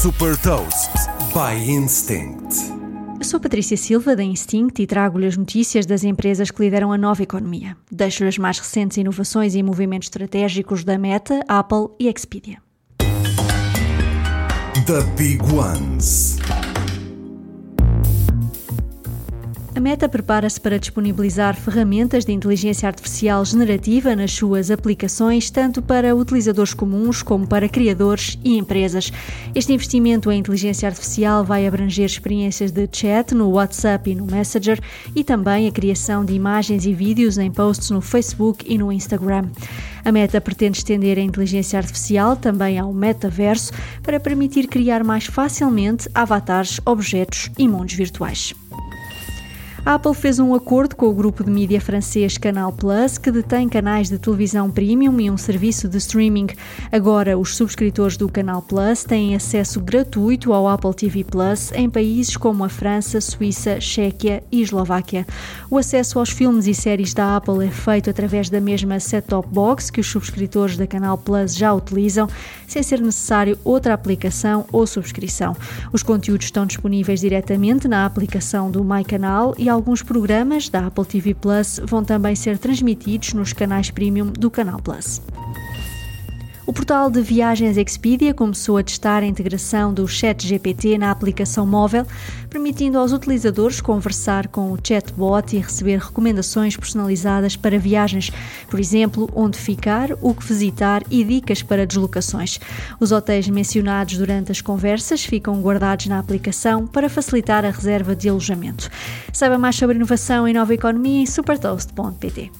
Super Toast by Instinct. Eu sou Patrícia Silva da Instinct e trago-lhe as notícias das empresas que lideram a nova economia. Deixo-lhe as mais recentes inovações e movimentos estratégicos da Meta, Apple e Expedia. The Big Ones. A Meta prepara-se para disponibilizar ferramentas de inteligência artificial generativa nas suas aplicações, tanto para utilizadores comuns como para criadores e empresas. Este investimento em inteligência artificial vai abranger experiências de chat no WhatsApp e no Messenger e também a criação de imagens e vídeos em posts no Facebook e no Instagram. A Meta pretende estender a inteligência artificial também ao metaverso para permitir criar mais facilmente avatares, objetos e mundos virtuais. A Apple fez um acordo com o grupo de mídia francês Canal Plus, que detém canais de televisão premium e um serviço de streaming. Agora, os subscritores do Canal Plus têm acesso gratuito ao Apple TV Plus em países como a França, Suíça, Chequia e Eslováquia. O acesso aos filmes e séries da Apple é feito através da mesma set-top box que os subscritores da Canal Plus já utilizam, sem ser necessário outra aplicação ou subscrição. Os conteúdos estão disponíveis diretamente na aplicação do MyCanal e alguns programas da Apple TV Plus vão também ser transmitidos nos canais premium do Canal Plus. O portal de viagens Expedia começou a testar a integração do ChatGPT na aplicação móvel, permitindo aos utilizadores conversar com o chatbot e receber recomendações personalizadas para viagens, por exemplo, onde ficar, o que visitar e dicas para deslocações. Os hotéis mencionados durante as conversas ficam guardados na aplicação para facilitar a reserva de alojamento. Saiba mais sobre inovação e nova economia em supertoast.pt.